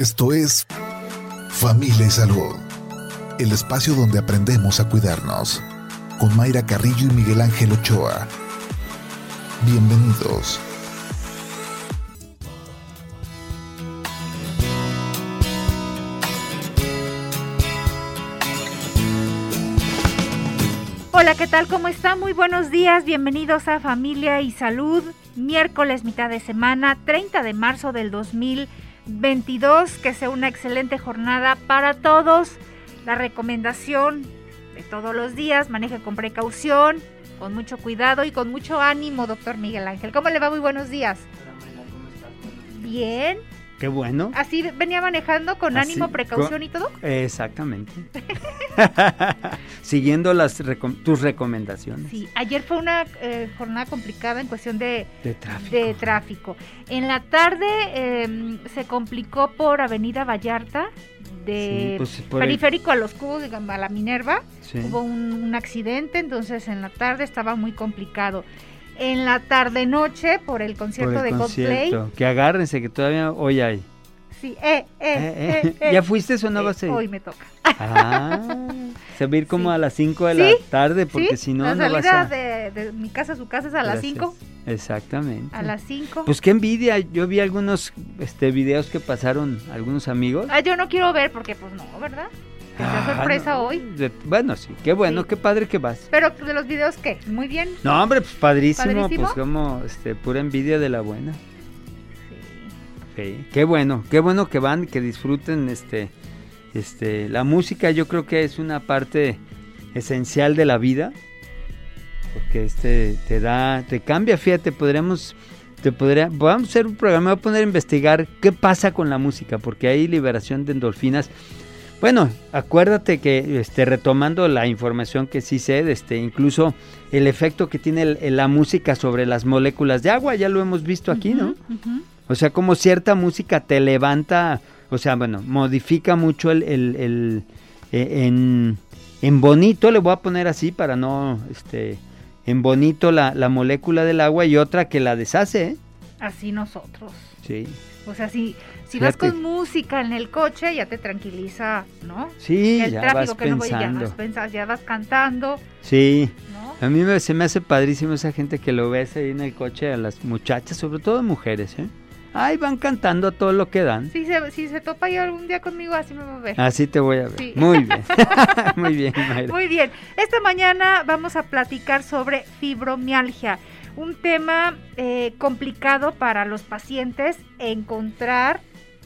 Esto es Familia y Salud, el espacio donde aprendemos a cuidarnos, con Mayra Carrillo y Miguel Ángel Ochoa. Bienvenidos. Hola, ¿qué tal? ¿Cómo están? Muy buenos días. Bienvenidos a Familia y Salud. Miércoles, mitad de semana, 30 de marzo del 2022. Que sea una excelente jornada para todos. La recomendación de todos los días, maneje con precaución, con mucho cuidado y con mucho ánimo, doctor Miguel Ángel. ¿Cómo le va? Muy buenos días. Bien. Qué bueno. ¿Así venía manejando con Así, ánimo, precaución con- y todo? Exactamente. Siguiendo las recom- tus recomendaciones Sí, ayer fue una eh, jornada complicada en cuestión de, de tráfico. de tráfico. En la tarde eh, se complicó por Avenida Vallarta, de Sí, pues, el- periférico a los cubos, digamos, a la Minerva. Sí. Hubo un, un accidente, entonces en la tarde estaba muy complicado. En la tarde-noche, por el Por concierto el de Coldplay. concierto. Que agárrense, que todavía hoy hay. Sí, eh, eh, Eh, eh, eh. eh. ¿Ya fuiste o no Eh, vas a ir? Hoy me toca. Ah, se va a ir como Sí. a las 5 de Sí, la tarde, porque si no, la no vas a... de, de mi casa a su casa es a las Gracias. 5. Exactamente. A las 5. Pues qué envidia, yo vi algunos este videos que pasaron algunos amigos. Ah, yo no quiero ver porque, pues no, ¿verdad? Sea Ah, sorpresa no, hoy. de- bueno, sí, qué bueno, Sí. qué padre que vas. Pero de los videos, ¿qué? Muy bien. No, hombre, pues padrísimo, ¿Padrísimo? pues como este, pura envidia de la buena. Sí. Sí, qué bueno, qué bueno que van, que disfruten este, este, la música. Yo creo que es una parte esencial de la vida, porque este te da, te cambia. Fíjate, podríamos, te podría, vamos a hacer un programa, voy a poner a investigar qué pasa con la música, porque hay liberación de endorfinas. Bueno, acuérdate que este, retomando la información que sí sé, este, incluso el efecto que tiene el- la música sobre las moléculas de agua, ya lo hemos visto aquí, ¿no? O sea, como cierta música te levanta, o sea, bueno, modifica mucho el, el- el- eh, en, en bonito, le voy a poner así para no, este, en bonito la, la molécula del agua y otra que la deshace, ¿eh? Así nosotros. Sí, O sea, si, si vas con música en el coche, ya te tranquiliza, ¿no? sí, el ya tráfico vas que no voy, ya pensando, ya vas cantando, Sí, ¿no? a mí me- se me hace padrísimo esa gente que lo ves ahí en el coche, a las muchachas, sobre todo mujeres, ¿eh? Ay, van cantando a todo lo que dan. Si se, si se topa ya algún día conmigo, así me va a ver. Así te voy a ver. Sí. Muy bien. Muy bien, Mayra. Muy bien, esta mañana vamos a platicar sobre fibromialgia, un tema eh, complicado para los pacientes encontrar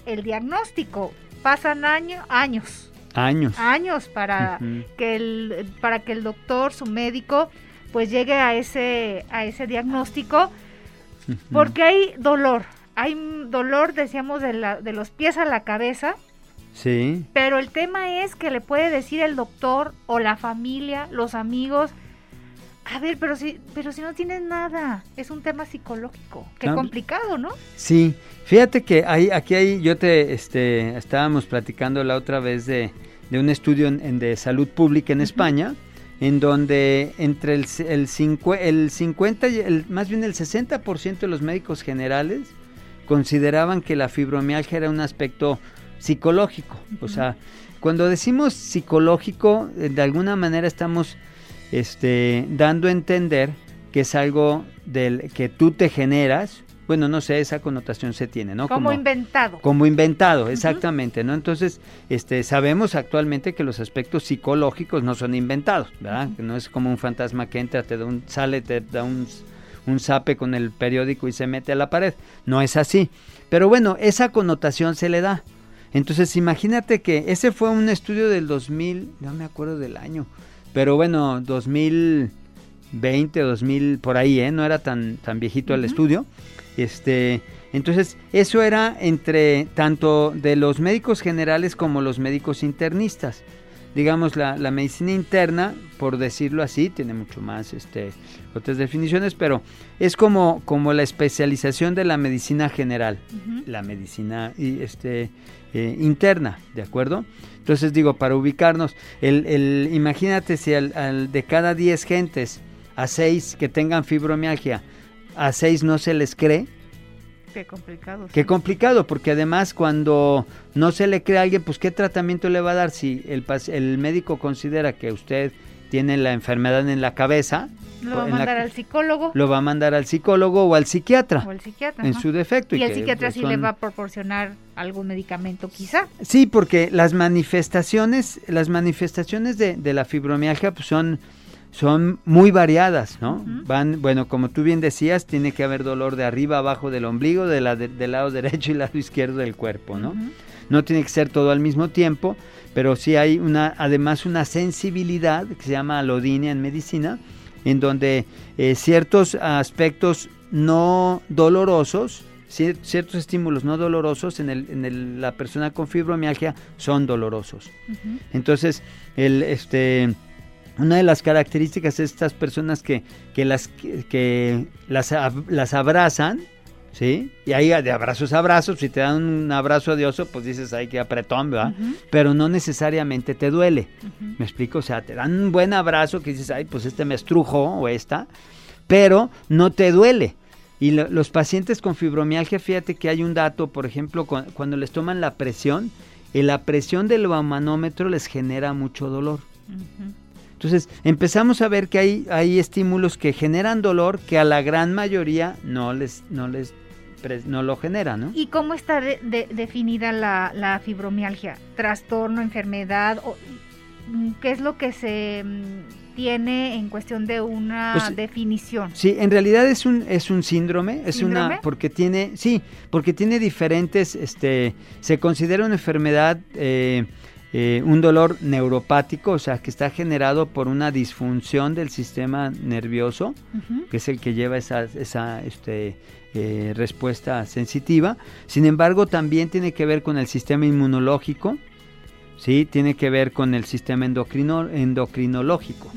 el diagnóstico. Pasan año- años, Años. años para que el para que el doctor, su médico, pues llegue a ese a ese diagnóstico, porque hay dolor, hay dolor, decíamos de, la- de los pies a la cabeza, Sí. pero el tema es que le puede decir el doctor o la familia, los amigos, a ver, pero si, pero si no tienes nada, es un tema psicológico, qué complicado, ¿no? Sí, fíjate que hay, aquí hay, yo te, este, estábamos platicando la otra vez de, de un estudio en, de salud pública en España, en donde entre el, el, cincue- el 50, y el, más bien el 60% de los médicos generales consideraban que la fibromialgia era un aspecto psicológico. O sea, cuando decimos psicológico, eh, de alguna manera estamos este, dando a entender que es algo del que tú te generas. Bueno, no sé, esa connotación se tiene, ¿no? Como, inventado. como inventado, exactamente, ¿no? Entonces, este, sabemos actualmente que los aspectos psicológicos no son inventados, ¿verdad? Que no es como un fantasma que entra, te da un, sale, te da un, un zape con el periódico y se mete a la pared. No es así. Pero bueno, esa connotación se le da. Entonces, imagínate que ese fue un estudio del 2000, no me acuerdo del año, pero bueno, 2020, 2000, por ahí, ¿eh? No era tan, tan viejito el estudio. Este, entonces, eso era entre tanto de los médicos generales como los médicos internistas. Digamos, la, la medicina interna, por decirlo así, tiene mucho más este, otras definiciones, pero es como, como la especialización de la medicina general la medicina y, este, eh, interna, ¿de acuerdo? Entonces digo, para ubicarnos, el, el- imagínate si al, al de cada 10 gentes, a 6 que tengan fibromialgia, a 6 no se les cree, Qué complicado. Qué complicado, porque además cuando no se le cree a alguien, pues qué tratamiento le va a dar si el, el médico considera que usted tiene la enfermedad en la cabeza. Lo va a mandar al psicólogo. Lo va a mandar al psicólogo o al psiquiatra. O al psiquiatra. En su defecto. Y, el psiquiatra sí le va a proporcionar algún medicamento quizá. Sí, porque las manifestaciones, las manifestaciones de, de la fibromialgia pues son son muy variadas, ¿no? Van, bueno, como tú bien decías, tiene que haber dolor de arriba, abajo del ombligo, de la, del lado derecho y lado izquierdo del cuerpo, ¿no? No tiene que ser todo al mismo tiempo, pero sí hay una, además una sensibilidad que se llama alodinia en medicina, en donde eh, ciertos aspectos no dolorosos, ciertos estímulos no dolorosos en, el, en la persona con fibromialgia son dolorosos. Entonces, el, este, una de las características de estas personas que, que las, que, las, las abrazan, ¿sí? Y ahí de abrazos a abrazos, si te dan un abrazo de oso, pues dices, ay, qué apretón, ¿verdad? Pero no necesariamente te duele, ¿me explico? O sea, te dan un buen abrazo que dices, ay, pues este me estrujo o esta, pero no te duele. Y los pacientes con fibromialgia, fíjate que hay un dato, por ejemplo, cuando les toman la presión, la presión del manómetro les genera mucho dolor. Entonces empezamos a ver que hay, hay estímulos que generan dolor que a la gran mayoría no les, no les no lo genera, ¿no? ¿Y cómo está definida la, fibromialgia? ¿Trastorno, enfermedad? O, ¿Qué es lo que se mm, tiene en cuestión de una pues, definición? Sí, en realidad es un es un síndrome, es una porque tiene sí, porque tiene diferentes, este, se considera una enfermedad eh, eh, un dolor neuropático, o sea, que está generado por una disfunción del sistema nervioso, que es el que lleva esa, esa este, eh, respuesta sensitiva. Sin embargo, también tiene que ver con el sistema inmunológico, ¿sí? Tiene que ver con el sistema endocrino, endocrinológico.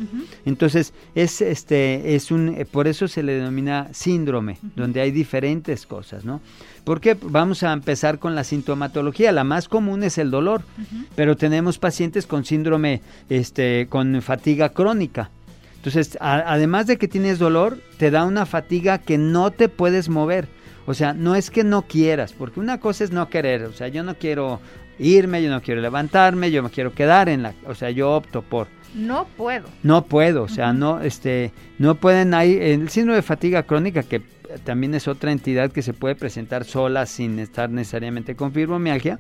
Entonces, es, este, es un, por eso se le denomina síndrome, donde hay diferentes cosas, ¿no? Porque vamos a empezar con la sintomatología. La más común es el dolor, pero tenemos pacientes con síndrome, este, con fatiga crónica. Entonces, además de que tienes dolor, te da una fatiga que no te puedes mover. O sea, no es que no quieras, porque una cosa es no querer. O sea, yo no quiero irme, yo no quiero levantarme, yo me quiero quedar en la, o sea, yo opto por no puedo. No puedo, o sea, no este no pueden ahí el síndrome de fatiga crónica que también es otra entidad que se puede presentar sola sin estar necesariamente con fibromialgia,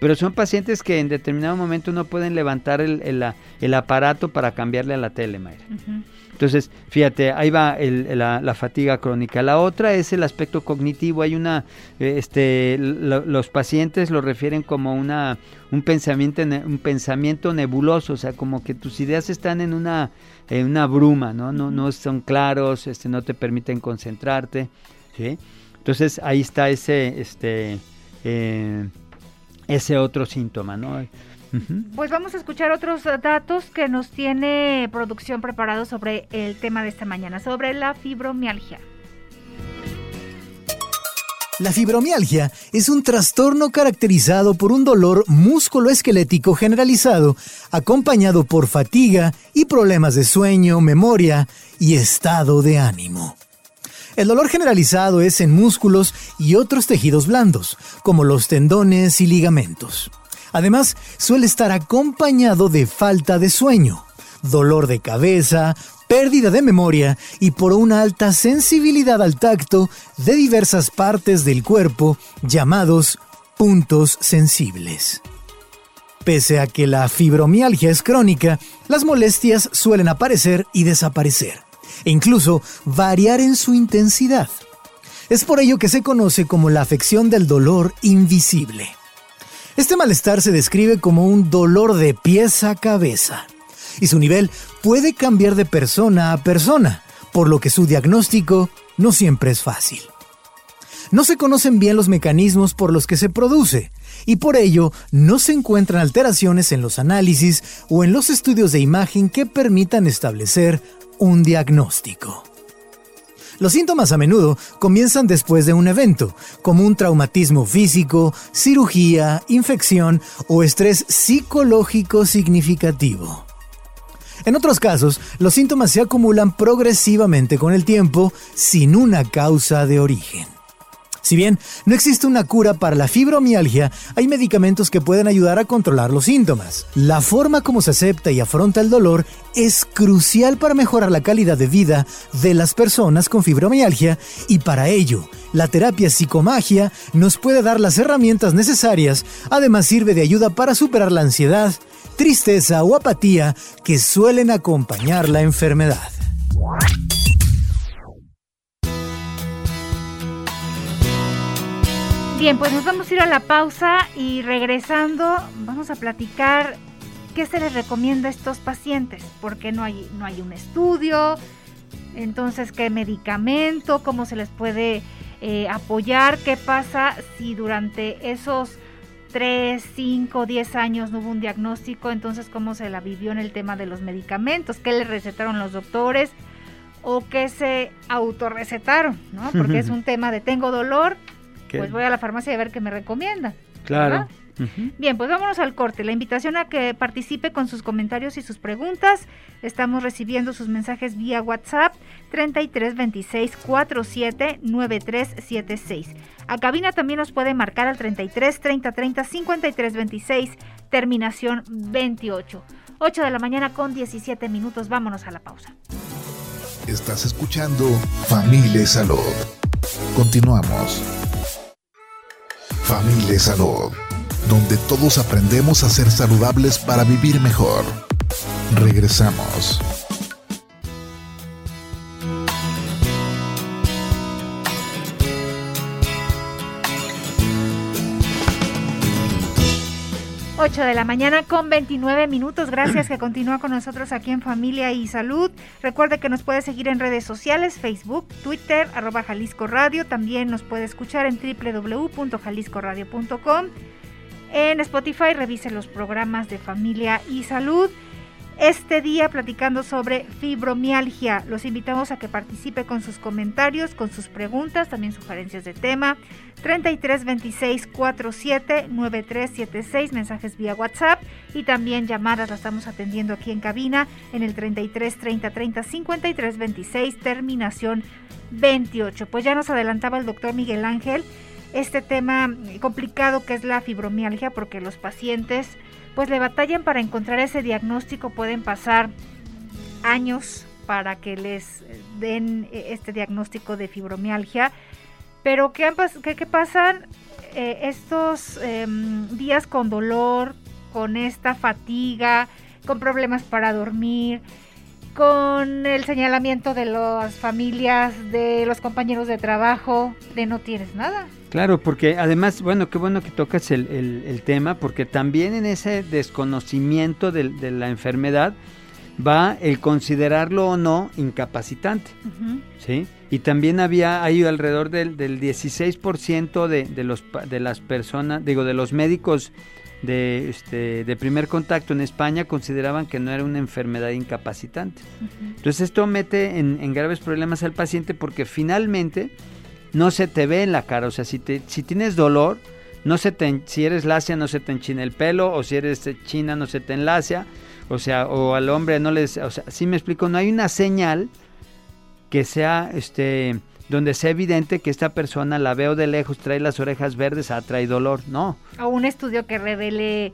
pero son pacientes que en determinado momento no pueden levantar el, el, aparato para cambiarle a la tele, Mayra. Entonces, fíjate, ahí va la, fatiga crónica. La otra es el aspecto cognitivo. Hay una, eh, este, los pacientes lo refieren como una, un pensamiento, un pensamiento nebuloso, o sea, como que tus ideas están en una, una bruma, ¿no? No, no son claros, este, no te permiten concentrarte, ¿sí? Entonces ahí está ese, este, eh, ese otro síntoma, ¿no? Pues vamos a escuchar otros datos que nos tiene producción preparado sobre el tema de esta mañana, sobre la fibromialgia. La fibromialgia es un trastorno caracterizado por un dolor músculo-esquelético generalizado, acompañado por fatiga y problemas de sueño, memoria y estado de ánimo. El dolor generalizado es en músculos y otros tejidos blandos, como los tendones y ligamentos. Además, suele estar acompañado de falta de sueño, dolor de cabeza, pérdida de memoria y por una alta sensibilidad al tacto de diversas partes del cuerpo llamados puntos sensibles. Pese a que la fibromialgia es crónica, las molestias suelen aparecer y desaparecer, e incluso variar en su intensidad. Es por ello que se conoce como la afección del dolor invisible. Este malestar se describe como un dolor de pies a cabeza y su nivel puede cambiar de persona a persona, por lo que su diagnóstico no siempre es fácil. No se conocen bien los mecanismos por los que se produce, y por ello no se encuentran alteraciones en los análisis o en los estudios de imagen que permitan establecer un diagnóstico. Los síntomas a menudo comienzan después de un evento, como un traumatismo físico, cirugía, infección o estrés psicológico significativo. En otros casos, los síntomas se acumulan progresivamente con el tiempo sin una causa de origen. Si bien no existe una cura para la fibromialgia, hay medicamentos que pueden ayudar a controlar los síntomas. La forma como se acepta y afronta el dolor es crucial para mejorar la calidad de vida de las personas con fibromialgia y para ello, la terapia psicomagia nos puede dar las herramientas necesarias, además sirve de ayuda para superar la ansiedad, tristeza o apatía que suelen acompañar la enfermedad. Bien, pues nos vamos a ir a la pausa y regresando vamos a platicar qué se les recomienda a estos pacientes, porque no hay, no hay un estudio, entonces qué medicamento, cómo se les puede eh, apoyar, qué pasa si durante esos 3, 5, 10 años no hubo un diagnóstico, entonces cómo se la vivió en el tema de los medicamentos, qué le recetaron los doctores o qué se autorrecetaron, ¿no? Porque es un tema de tengo dolor, pues voy a la farmacia a ver qué me recomienda. Claro. Bien, pues vámonos al corte. La invitación a que participe con sus comentarios y sus preguntas. Estamos recibiendo sus mensajes vía WhatsApp 33 26 47 93 76. A cabina también nos puede marcar al 33 30 30 53 26, terminación 28. 8 de la mañana con 17 minutos. Vámonos a la pausa. Estás escuchando Familia Salud. Continuamos. Familia Salud, donde todos aprendemos a ser saludables para vivir mejor. Regresamos. 8 de la mañana con 29 minutos. Gracias que continúa con nosotros aquí en Familia y Salud. Recuerde que nos puede seguir en redes sociales, Facebook, Twitter, arroba Jalisco Radio. También nos puede escuchar en www.jaliscoradio.com. En Spotify revise los programas de Familia y Salud este día platicando sobre fibromialgia. Los invitamos a que participe con sus comentarios, con sus preguntas, también sugerencias de tema. 33 26 47 9376, mensajes vía WhatsApp y también llamadas, las estamos atendiendo aquí en cabina en el 33 30 30 53 26, terminación 28. Pues ya nos adelantaba el doctor Miguel Ángel este tema complicado que es la fibromialgia porque los pacientes pues le batallan para encontrar ese diagnóstico, pueden pasar años para que les den este diagnóstico de fibromialgia, pero ¿qué, qué, pasan eh, estos em, días con dolor, con esta fatiga, con problemas para dormir? Con el señalamiento de las familias, de los compañeros de trabajo, de no tienes nada. Claro, porque además, bueno, qué bueno que tocas el, tema, porque también en ese desconocimiento de, la enfermedad va el considerarlo o no incapacitante, ¿sí? Y también había ahí alrededor del, del 16% de, de, los, de las personas, digo, de los médicos de, este, de primer contacto en España consideraban que no era una enfermedad incapacitante. Entonces esto mete en, graves problemas al paciente porque finalmente no se te ve en la cara. O sea, si, te, si tienes dolor, no se te, si eres lacia no se te enchina el pelo, o si eres china no se te enlacia, o sea, o al hombre no les... O sea, si me explico, no hay una señal que sea este donde sea evidente que esta persona la veo de lejos, trae las orejas verdes, ah, trae dolor, no. O un estudio que revele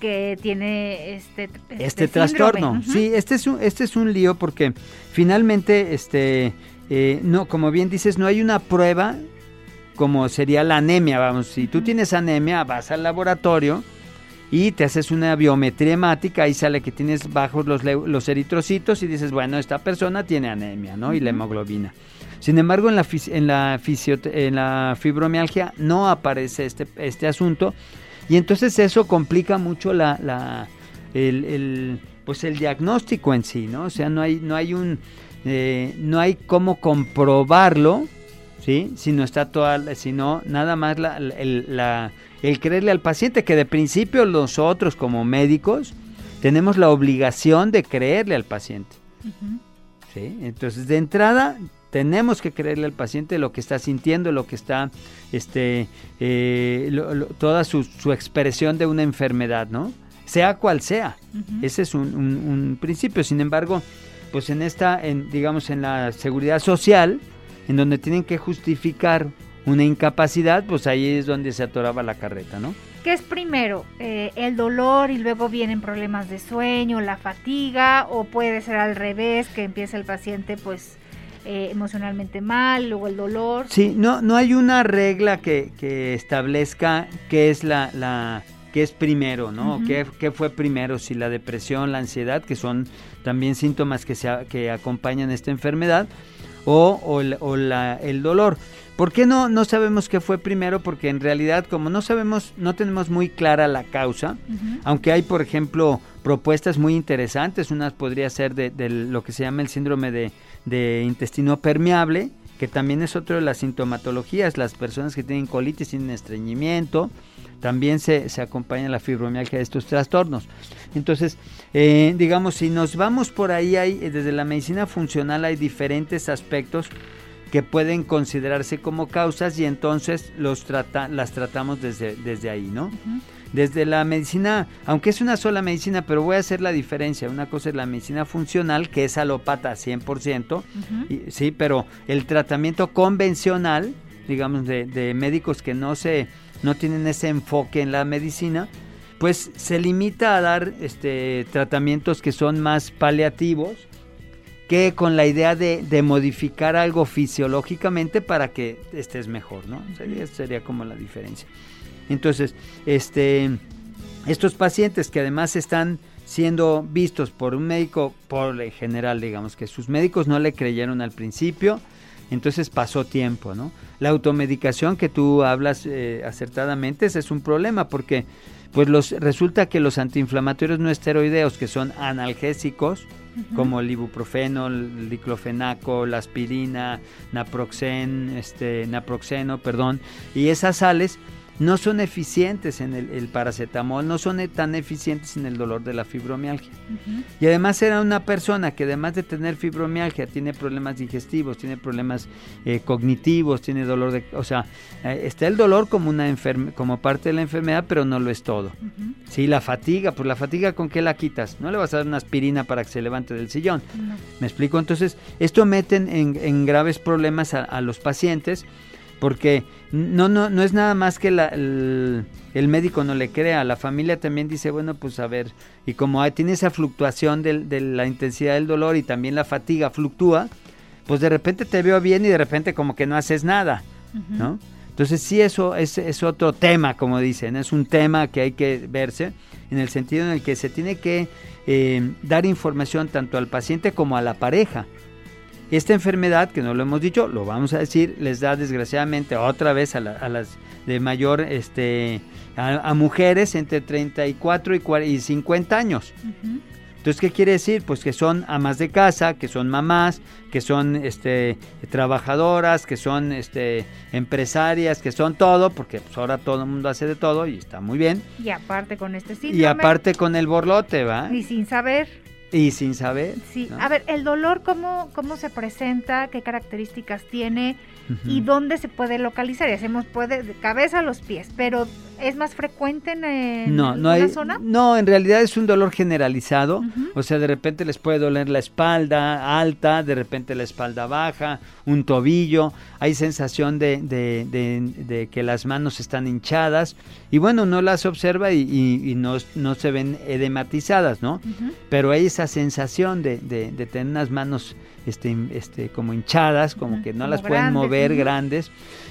que tiene este, este, este trastorno. Sí, este es un, este es un lío porque finalmente, este, eh, no, como bien dices, no hay una prueba como sería la anemia, vamos, si tú tienes anemia, vas al laboratorio y te haces una biometría hemática, ahí sale que tienes bajos los, los eritrocitos y dices, bueno, esta persona tiene anemia, ¿no? Y la hemoglobina. Sin embargo, en la, en la, en la fibromialgia no aparece este, este asunto y entonces eso complica mucho la, la el, pues el diagnóstico en sí, ¿no? O sea, no hay, no hay un, eh, no hay cómo comprobarlo, ¿sí? Si no está toda, sino nada más la, el, creerle al paciente, que de principio nosotros como médicos tenemos la obligación de creerle al paciente. ¿sí? Entonces, de entrada, tenemos que creerle al paciente lo que está sintiendo, lo que está, este, eh, toda su, expresión de una enfermedad, ¿no? Sea cual sea. Ese es un, principio. Sin embargo, pues en esta, en, digamos, en la seguridad social, en donde tienen que justificar una incapacidad, pues ahí es donde se atoraba la carreta, ¿no? ¿Qué es primero? Eh, ¿El dolor y luego vienen problemas de sueño, la fatiga? ¿O puede ser al revés, que empieza el paciente pues eh, emocionalmente mal, luego el dolor? Sí, no, no hay una regla que, que establezca qué es la, la qué es primero, ¿no? ¿Qué, ¿Qué, fue primero? Si la depresión, la ansiedad, que son también síntomas que, se, que acompañan esta enfermedad, o, o, o la, el dolor. ¿Por qué no, no sabemos qué fue primero? Porque en realidad, como no sabemos, no tenemos muy clara la causa, aunque hay, por ejemplo, propuestas muy interesantes, una podría ser de, de lo que se llama el síndrome de, de, intestino permeable, que también es otro de las sintomatologías, las personas que tienen colitis tienen estreñimiento, también se, se acompaña la fibromialgia de estos trastornos. Entonces, eh, digamos, si nos vamos por ahí, hay, desde la medicina funcional hay diferentes aspectos que pueden considerarse como causas y entonces los trata, las tratamos desde, desde ahí, ¿no? Desde la medicina, aunque es una sola medicina, pero voy a hacer la diferencia. Una cosa es la medicina funcional, que es alopata 100%, y, sí, pero el tratamiento convencional, digamos, de, de médicos que no, se, no tienen ese enfoque en la medicina, pues se limita a dar este, tratamientos que son más paliativos, que con la idea de, de, modificar algo fisiológicamente para que estés mejor, ¿no? Sería, sería como la diferencia. Entonces, este, estos pacientes que además están siendo vistos por un médico, por el general, digamos, que sus médicos no le creyeron al principio, entonces pasó tiempo, ¿no? La automedicación que tú hablas eh, acertadamente, ese es un problema porque pues los, resulta que los antiinflamatorios no esteroideos, que son analgésicos, uh -huh. como el ibuprofeno, el diclofenaco, la aspirina, naproxen, este, naproxeno, perdón, y esas sales no son eficientes en el, el, paracetamol, no son tan eficientes en el dolor de la fibromialgia. Uh -huh. Y además era una persona que además de tener fibromialgia tiene problemas digestivos, tiene problemas eh, cognitivos, tiene dolor de... O sea, eh, está el dolor como, una como parte de la enfermedad, pero no lo es todo. Uh -huh. Sí, la fatiga, pues la fatiga con qué la quitas? No le vas a dar una aspirina para que se levante del sillón. No. ¿Me explico? Entonces, esto meten en, en graves problemas a, a los pacientes porque no, no, no es nada más que la, el, el, médico no le crea, la familia también dice, bueno, pues a ver, y como hay, tiene esa fluctuación de, de, la intensidad del dolor y también la fatiga fluctúa, pues de repente te veo bien y de repente como que no haces nada, uh -huh. ¿no? Entonces sí, eso es, es, otro tema, como dicen, es un tema que hay que verse en el sentido en el que se tiene que eh, dar información tanto al paciente como a la pareja. Esta enfermedad, que no lo hemos dicho, lo vamos a decir, les da desgraciadamente otra vez a, la, a las de mayor, este, a, a, mujeres entre 34 y, 40, y 50 años. Uh -huh. Entonces, ¿qué quiere decir? Pues que son amas de casa, que son mamás, que son este, trabajadoras, que son este, empresarias, que son todo, porque pues, ahora todo el mundo hace de todo y está muy bien. Y aparte con este síndrome. Y aparte con el borlote, ¿va? Y sin saber. Y sin saber. Sí, ¿no? a ver, el dolor, ¿cómo, ¿cómo se presenta? ¿Qué características tiene? Uh -huh. ¿Y dónde se puede localizar? Y hacemos, puede, de cabeza a los pies, pero ¿es más frecuente en, en no, no hay, zona? No, en realidad es un dolor generalizado. Uh -huh. O sea, de repente les puede doler la espalda alta, de repente la espalda baja, un tobillo. Hay sensación de, de, de, de que las manos están hinchadas. Y bueno, no las observa y, y, y no, no, se ven edematizadas, ¿no? Uh -huh. Pero hay esa sensación de, tener unas manos este, este, como hinchadas, como que no como las pueden mover grandes.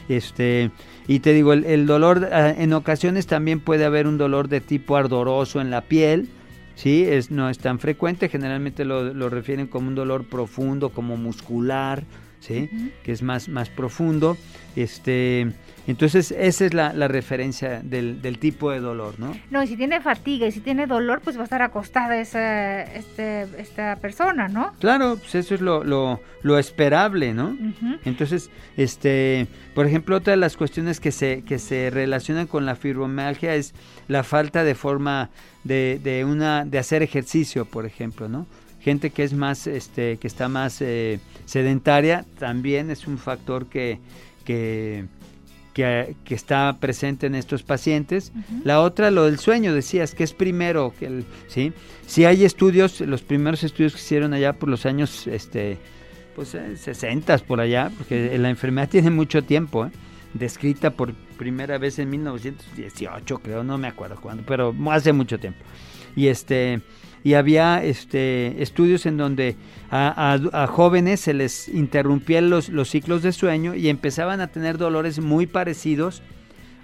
Este, y te digo, el, el, dolor, ah, en ocasiones también puede haber un dolor de tipo ardoroso en la piel, ¿sí? Es, no es tan frecuente, generalmente lo, lo refieren como un dolor profundo, como muscular, ¿sí? Uh -huh. Que es más, más profundo. Este, entonces, esa es la, la referencia del, del, tipo de dolor, ¿no? No, y si tiene fatiga y si tiene dolor, pues va a estar acostada esa, este, esta persona, ¿no? Claro, pues eso es lo, lo, lo esperable, ¿no? Uh -huh. Entonces, este, por ejemplo, otra de las cuestiones que se, que se relacionan con la fibromialgia es la falta de forma de, de, una, de hacer ejercicio, por ejemplo, ¿no? Gente que es más, este, que está más eh, sedentaria, también es un factor que, que que, que, está presente en estos pacientes. Uh -huh. La otra, lo del sueño, decías, que es primero, que el, ¿sí? Si hay estudios, los primeros estudios que hicieron allá por los años, este, pues, eh, 60 por allá, porque la enfermedad tiene mucho tiempo, ¿eh? descrita por primera vez en 1918, creo, no me acuerdo cuándo, pero hace mucho tiempo. Y este y había este estudios en donde a, jóvenes se les interrumpían los, los ciclos de sueño y empezaban a tener dolores muy parecidos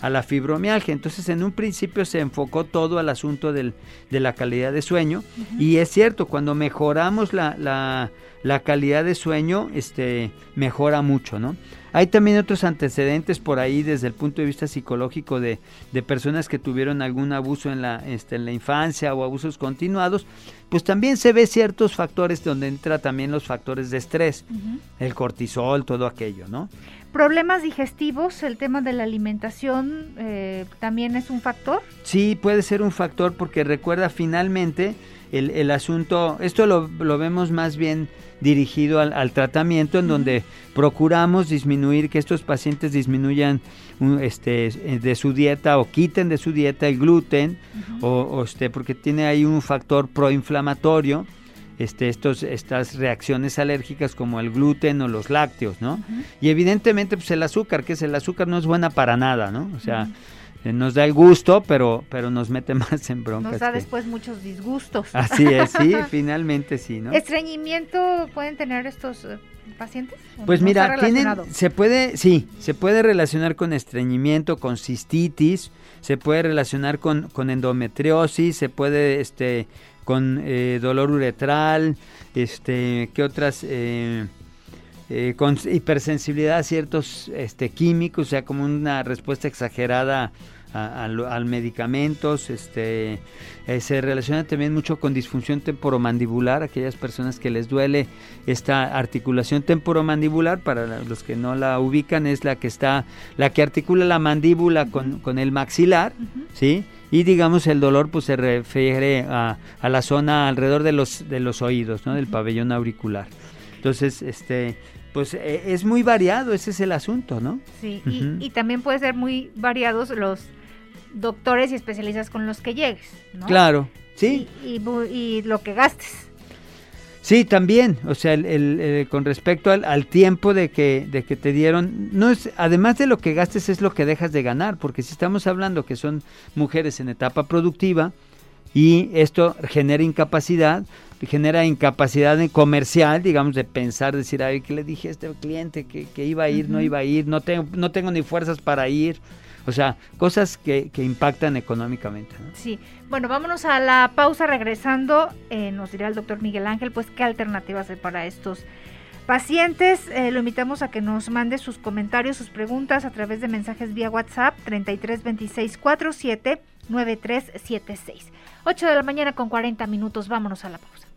a la fibromialgia. Entonces, en un principio se enfocó todo al asunto del, de la calidad de sueño. Y es cierto, cuando mejoramos la, la, la, calidad de sueño, este, mejora mucho, ¿no? Hay también otros antecedentes por ahí desde el punto de vista psicológico de, de personas que tuvieron algún abuso en la, este, en la infancia o abusos continuados, pues también se ve ciertos factores donde entra también los factores de estrés, el cortisol, todo aquello, ¿no? Problemas digestivos, el tema de la alimentación eh, también es un factor. Sí, puede ser un factor porque recuerda finalmente el, asunto, esto lo, vemos más bien dirigido al, tratamiento en donde procuramos disminuir que estos pacientes disminuyan este, de su dieta o quiten de su dieta el gluten o, este, porque tiene ahí un factor proinflamatorio este, estos, estas reacciones alérgicas como el gluten o los lácteos, ¿no? Y evidentemente pues el azúcar, que es el azúcar no es buena para nada, ¿no? O sea, eh, nos da el gusto, pero, pero nos mete más en broncas. Nos da después muchos disgustos. Así es, sí, finalmente sí, ¿no? ¿Estreñimiento pueden tener estos eh, pacientes? Pues mira, tienen, se puede, sí, se puede relacionar con estreñimiento, con cistitis, se puede relacionar con, con endometriosis, se puede, este, con eh, dolor uretral, este, ¿qué otras? Eh, eh, con hipersensibilidad a ciertos este, químicos, o sea, como una respuesta exagerada al medicamentos, este, se relaciona también mucho con disfunción temporomandibular, aquellas personas que les duele esta articulación temporomandibular, para los que no la ubican, es la que está, la que articula la mandíbula con, con el maxilar, ¿sí? Y digamos el dolor pues se refiere a, a la zona alrededor de los de los oídos no del pabellón auricular. Entonces este pues e, es muy variado ese es el asunto no sí y, también puede ser muy variados los doctores y especialistas con los que llegues ¿no? claro sí. Y lo que gastes Sí, también, o sea, el, con respecto al, tiempo de que, de que te dieron, no es, además de lo que gastes es lo que dejas de ganar, porque si estamos hablando que son mujeres en etapa productiva y esto genera incapacidad, genera incapacidad comercial, digamos, de pensar, decir, ay, ¿qué le dije a este cliente que, que iba a ir, no iba a ir, no tengo, no tengo ni fuerzas para ir, o sea, cosas que, que impactan económicamente. Sí, bueno, vámonos a la pausa regresando. Eh, nos dirá el doctor Miguel Ángel, pues, qué alternativas hay para estos pacientes. Eh, lo invitamos a que nos mande sus comentarios, sus preguntas a través de mensajes vía WhatsApp 33 26 47 9376. 8 de la mañana con 40 minutos. Vámonos a la pausa.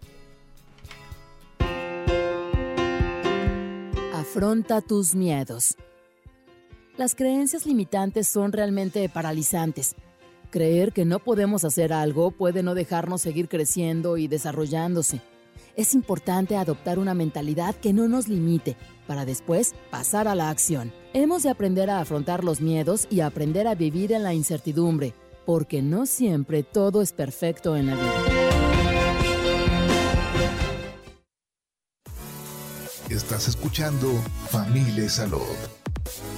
Afronta tus miedos. Las creencias limitantes son realmente paralizantes. Creer que no podemos hacer algo puede no dejarnos seguir creciendo y desarrollándose. Es importante adoptar una mentalidad que no nos limite para después pasar a la acción. Hemos de aprender a afrontar los miedos y aprender a vivir en la incertidumbre, porque no siempre todo es perfecto en la vida. Estás escuchando Familia Salud.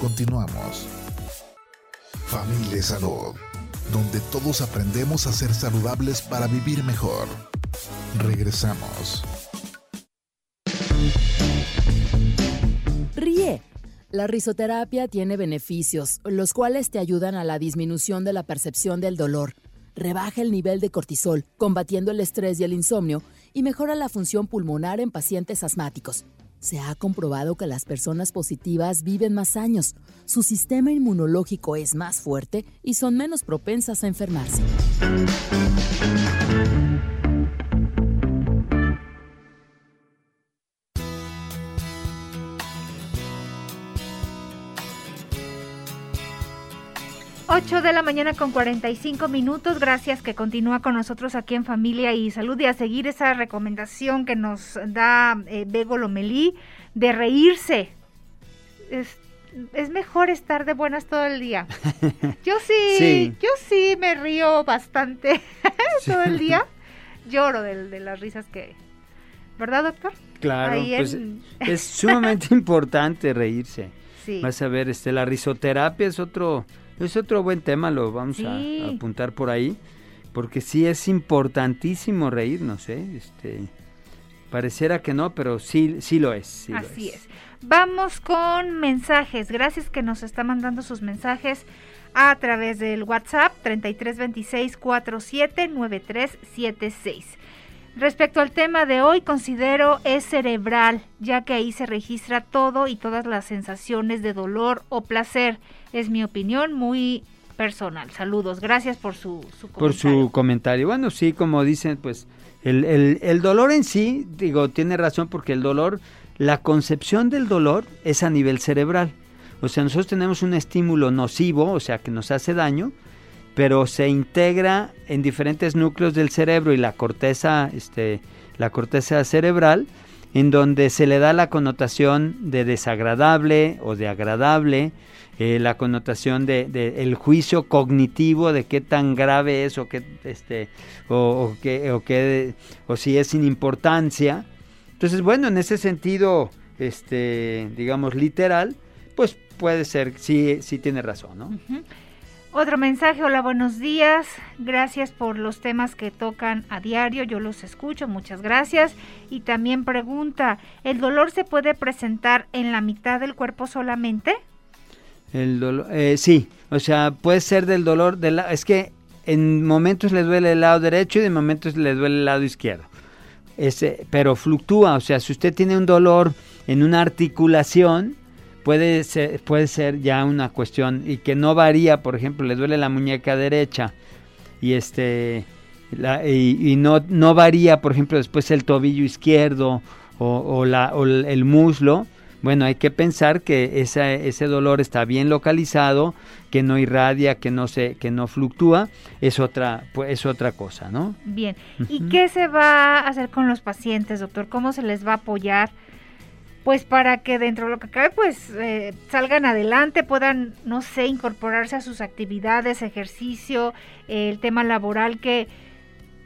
Continuamos. Familia Salud, donde todos aprendemos a ser saludables para vivir mejor. Regresamos. Ríe. La risoterapia tiene beneficios, los cuales te ayudan a la disminución de la percepción del dolor, rebaja el nivel de cortisol, combatiendo el estrés y el insomnio, y mejora la función pulmonar en pacientes asmáticos. Se ha comprobado que las personas positivas viven más años, su sistema inmunológico es más fuerte y son menos propensas a enfermarse. 8 de la mañana con 45 minutos. Gracias que continúa con nosotros aquí en Familia y Salud y a seguir esa recomendación que nos da eh, Bego Lomelí de reírse. Es, mejor estar de buenas todo el día. Yo sí, yo sí me río bastante todo el día. Lloro de, las risas que... ¿Verdad, doctor? Claro, pues es sumamente importante reírse. Sí. Vas a ver, este, la risoterapia es otro, es otro buen tema, lo vamos a- Sí. a, apuntar por ahí, porque sí es importantísimo reírnos, ¿eh? Este, pareciera que no, pero sí, sí lo es. sí lo Así es. Vamos con mensajes. Gracias que nos está mandando sus mensajes a través del WhatsApp 3326 479376. Respecto al tema de hoy, considero es cerebral, ya que ahí se registra todo y todas las sensaciones de dolor o placer. Es mi opinión muy personal. Saludos, gracias por su, su por su comentario. comentario. Bueno, sí, como dicen, pues el, el- el dolor en sí, digo, tiene razón porque el dolor, la concepción del dolor es a nivel cerebral. O sea, nosotros tenemos un estímulo nocivo, o sea, que nos hace daño, pero se integra en diferentes núcleos del cerebro y la corteza, este, la corteza cerebral, en donde se le da la connotación de desagradable o de agradable, eh, la connotación de, de el juicio cognitivo de qué tan grave es o qué este o, o o qué- o si es sin importancia. Entonces, bueno, en ese sentido, este, digamos literal, pues puede ser, sí, sí tiene razón, ¿no? Otro mensaje, hola, buenos días. Gracias por los temas que tocan a diario, yo los escucho, muchas gracias. Y también pregunta, ¿el dolor se puede presentar en la mitad del cuerpo solamente? El dolor, eh, sí, o sea, puede ser del dolor de es que en momentos le duele el lado derecho y en momentos le duele el lado izquierdo. Ese, pero fluctúa, o sea, si usted tiene un dolor en una articulación, puede ser, puede ser ya una cuestión y que no varía, por ejemplo, le duele la muñeca derecha y este la- y, y no, no varía, por ejemplo, después el tobillo izquierdo o, o la, o el muslo, bueno, hay que pensar que esa- ese dolor está bien localizado, que no irradia, que no se, que no fluctúa, es otra, pues, es otra cosa, ¿no? Bien. ¿Y qué se va a hacer con los pacientes, doctor? ¿Cómo se les va a apoyar? Pues para que dentro de lo que cabe, pues eh, salgan adelante, puedan, no sé, incorporarse a sus actividades, ejercicio, eh, el tema laboral, que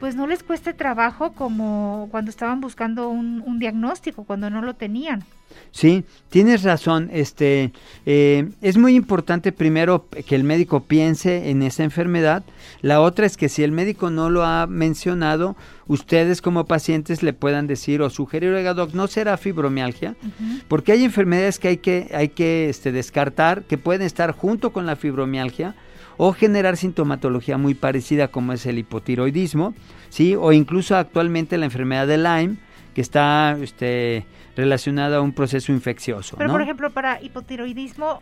pues no les cueste trabajo como cuando estaban buscando un, un diagnóstico, cuando no lo tenían. Sí, tienes razón. Este eh, es muy importante primero que el médico piense en esa enfermedad. La otra es que si el médico no lo ha mencionado, ustedes como pacientes le puedan decir o sugerir, oiga, doc, ¿no será fibromialgia? Porque hay enfermedades que hay que, hay que este, descartar, que pueden estar junto con la fibromialgia o generar sintomatología muy parecida como es el hipotiroidismo, ¿sí? o incluso actualmente la enfermedad de Lyme, que está este, relacionada a un proceso infeccioso. Pero ¿no? por ejemplo, para hipotiroidismo,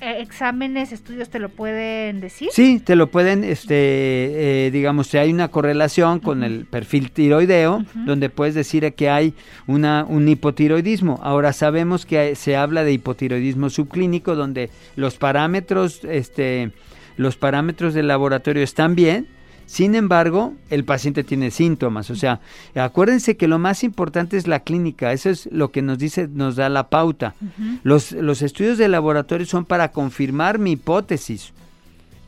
exámenes, estudios te lo pueden decir. Sí, te lo pueden, este, eh, digamos, si hay una correlación con el perfil tiroideo, donde puedes decir que hay una, un hipotiroidismo. Ahora sabemos que se habla de hipotiroidismo subclínico, donde los parámetros, este, los parámetros del laboratorio están bien. Sin embargo, el paciente tiene síntomas, o sea, acuérdense que lo más importante es la clínica, eso es lo que nos dice, nos da la pauta. Los, los estudios de laboratorio son para confirmar mi hipótesis,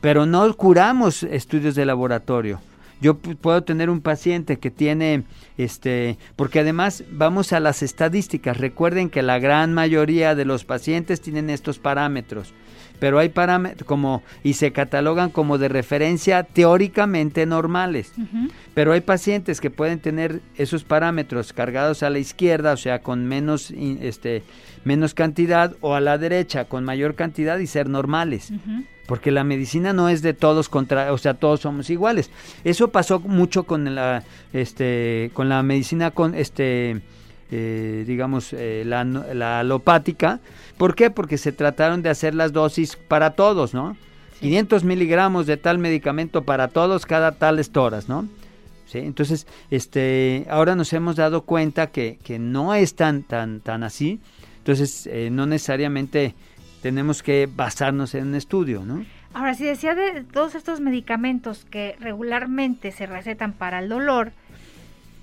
pero no curamos estudios de laboratorio. Yo pu- puedo tener un paciente que tiene, este, porque además vamos a las estadísticas. Recuerden que la gran mayoría de los pacientes tienen estos parámetros, pero hay parámetros como y se catalogan como de referencia teóricamente normales. Pero hay pacientes que pueden tener esos parámetros cargados a la izquierda, o sea, con menos, este, menos cantidad, o a la derecha con mayor cantidad y ser normales. Porque la medicina no es de todos contra, o sea, todos somos iguales. Eso pasó mucho con la, este, con la medicina con, este, eh, digamos, eh, la, la alopática. ¿Por qué? Porque se trataron de hacer las dosis para todos, ¿no? 500 miligramos de tal medicamento para todos cada tales horas, ¿no? ¿Sí? Entonces, este, ahora nos hemos dado cuenta que, que no es tan, tan, tan así. Entonces, eh, no necesariamente tenemos que basarnos en un estudio, ¿no? Ahora, si decía de todos estos medicamentos que regularmente se recetan para el dolor,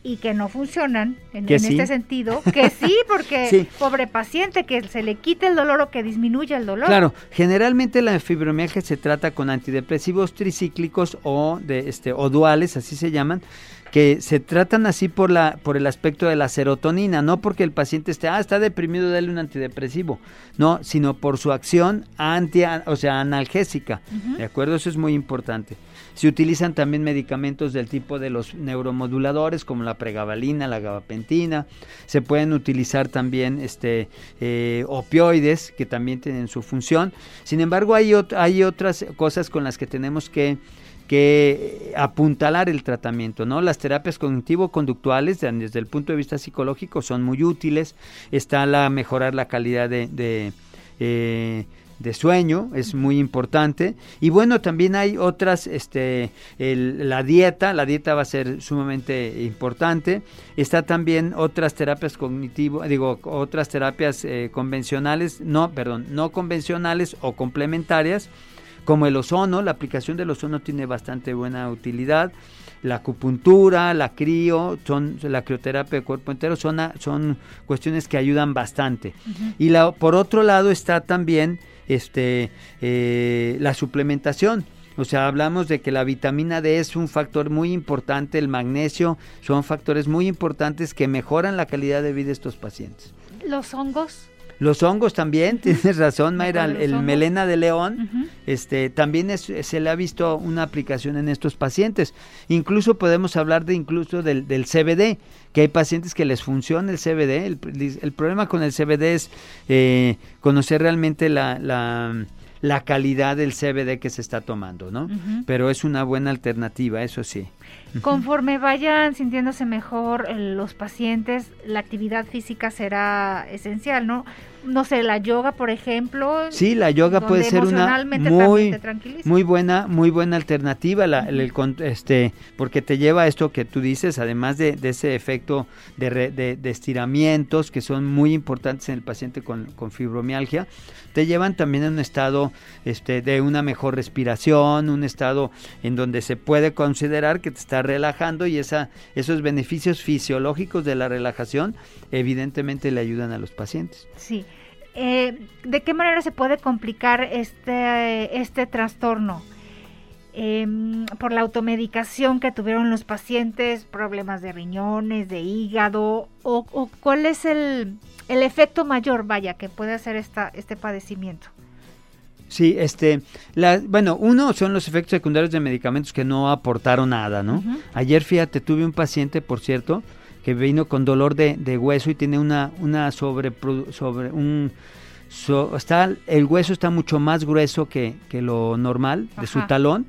y que no funcionan en, Que en sí. este sentido, que sí, porque Sí. pobre paciente, que se le quite el dolor o que disminuya el dolor. Claro, generalmente la fibromialgia se trata con antidepresivos tricíclicos o de este o duales, así se llaman, que se tratan así por la por el aspecto de la serotonina, no porque el paciente esté, ah, está deprimido, dale un antidepresivo, no, sino por su acción anti, o sea, analgésica. ¿De acuerdo? Eso es muy importante. Se utilizan también medicamentos del tipo de los neuromoduladores como la pregabalina, la gabapentina. Se pueden utilizar también este, eh, opioides que también tienen su función. Sin embargo, hay, ot- hay otras cosas con las que tenemos que que apuntalar el tratamiento, ¿no? Las terapias cognitivo-conductuales de- desde el punto de vista psicológico son muy útiles. Está la mejorar la calidad de, de, eh, sueño, es muy importante. Y bueno, también hay otras, este, la dieta, la dieta va a ser sumamente importante. Está también otras terapias cognitivo, digo, otras terapias eh, convencionales, no, perdón, no convencionales o complementarias como el ozono, la aplicación del ozono tiene bastante buena utilidad. La acupuntura, la crío, son, la crioterapia de cuerpo entero son, son cuestiones que ayudan bastante. Y la, por otro lado está también este, eh, la suplementación. O sea, hablamos de que la vitamina D es un factor muy importante, el magnesio son factores muy importantes que mejoran la calidad de vida de estos pacientes. Los hongos. Los hongos también, tienes razón, Mayra, el melena de león, este, también es- se le ha visto una aplicación en estos pacientes. Incluso podemos hablar de incluso del, del CBD, que hay pacientes que les funciona el CBD. El, el problema con el CBD es eh, conocer realmente la, la, la calidad del CBD que se está tomando, ¿no? Pero es una buena alternativa, eso sí. Conforme vayan sintiéndose mejor eh, los pacientes, la actividad física será esencial, ¿no? No sé, la yoga, por ejemplo. Sí, la yoga puede ser una muy muy buena muy buena alternativa la- el- el con- este porque te lleva a esto que tú dices además de, de ese efecto de, re- de- de estiramientos que son muy importantes en el paciente con, con fibromialgia te llevan también a un estado este de una mejor respiración un estado en donde se puede considerar que te está relajando y esa esos beneficios fisiológicos de la relajación evidentemente le ayudan a los pacientes Sí. Eh, ¿De qué manera se puede complicar este, este trastorno? Em, por la automedicación que tuvieron los pacientes, problemas de riñones, de hígado, o, o cuál es el, el efecto mayor, vaya, que puede hacer esta, este padecimiento. Sí, este, la, bueno, uno son los efectos secundarios de medicamentos que no aportaron nada, ¿no? Ayer, fíjate, tuve un paciente, por cierto, que vino con dolor de, de hueso y tiene una, una sobre, sobre un, so- está, el hueso está mucho más grueso que, que lo normal de su talón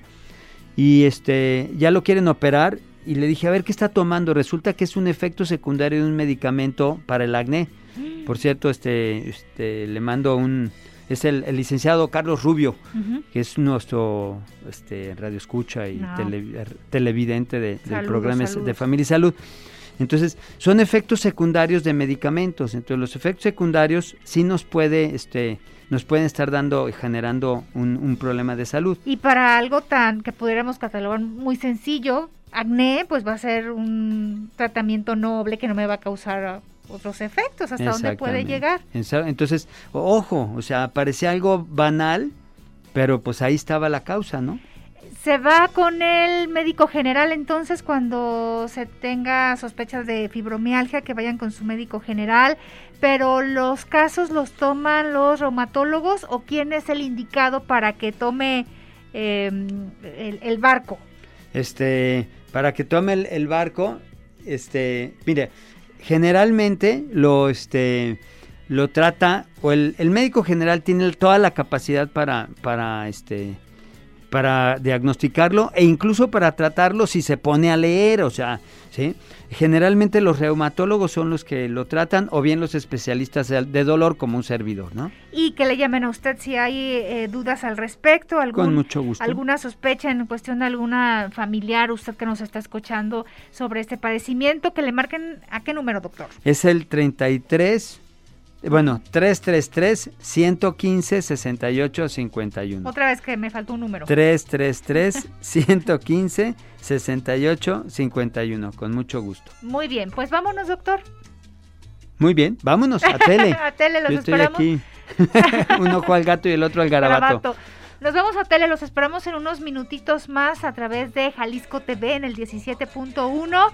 y este, ya lo quieren operar y le dije, a ver, ¿qué está tomando? Resulta que es un efecto secundario de un medicamento para el acné. Por cierto, este, este, le mando un, es el, el licenciado Carlos Rubio, que es nuestro este, radio escucha y No. tele- er, televidente de- del Saludos, programa de. Familia y Salud. Entonces, son efectos secundarios de medicamentos. Entonces, los efectos secundarios sí nos puede, este, nos pueden estar dando y generando un, un problema de salud. Y para algo tan que pudiéramos catalogar muy sencillo, acné, pues va a ser un tratamiento noble que no me va a causar ah, otros efectos. ¿Hasta dónde puede llegar? Entonces, ojo, o sea, parecía algo banal, pero pues ahí estaba la causa, ¿no? Se va con el médico general entonces cuando se tenga sospechas de fibromialgia, que vayan con su médico general, pero los casos los toman los reumatólogos o quién es el indicado para que tome eh, el, el barco. este, para que tome el, el barco, este, mire, generalmente lo, este, lo trata, o el, el médico general tiene toda la capacidad para, para, este, para diagnosticarlo e incluso para tratarlo si se pone a leer, o sea, ¿sí? Generalmente los reumatólogos son los que lo tratan o bien los especialistas de, dolor como un servidor, ¿no? Y que le llamen a usted si hay eh, dudas al respecto, algún, Con mucho gusto. alguna sospecha en cuestión de alguna familiar, usted que nos está escuchando sobre este padecimiento, que le marquen a qué número, doctor. Es el 33 Bueno, 333-115-6851. Otra vez que me faltó un número. 333-115-6851. Con mucho gusto. Muy bien, pues vámonos, doctor. Muy bien, vámonos a tele. a tele, los Yo estoy esperamos. aquí. un ojo al gato y el otro al garabato. Garabato. Nos vamos a tele, los esperamos en unos minutitos más a través de Jalisco TV en el 17.1.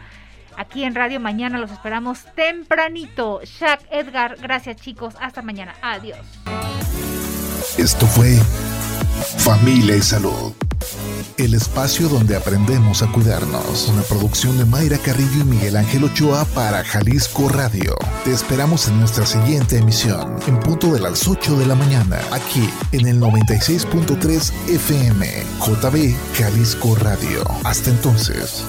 Aquí en Radio Mañana los esperamos tempranito. Shaq, Edgar, gracias chicos. Hasta mañana. Adiós. Esto fue Familia y Salud. El espacio donde aprendemos a cuidarnos. Una producción de Mayra Carrillo y Miguel Ángel Ochoa para Jalisco Radio. Te esperamos en nuestra siguiente emisión, en punto de las 8 de la mañana, aquí en el 96.3 FM, JB Jalisco Radio. Hasta entonces.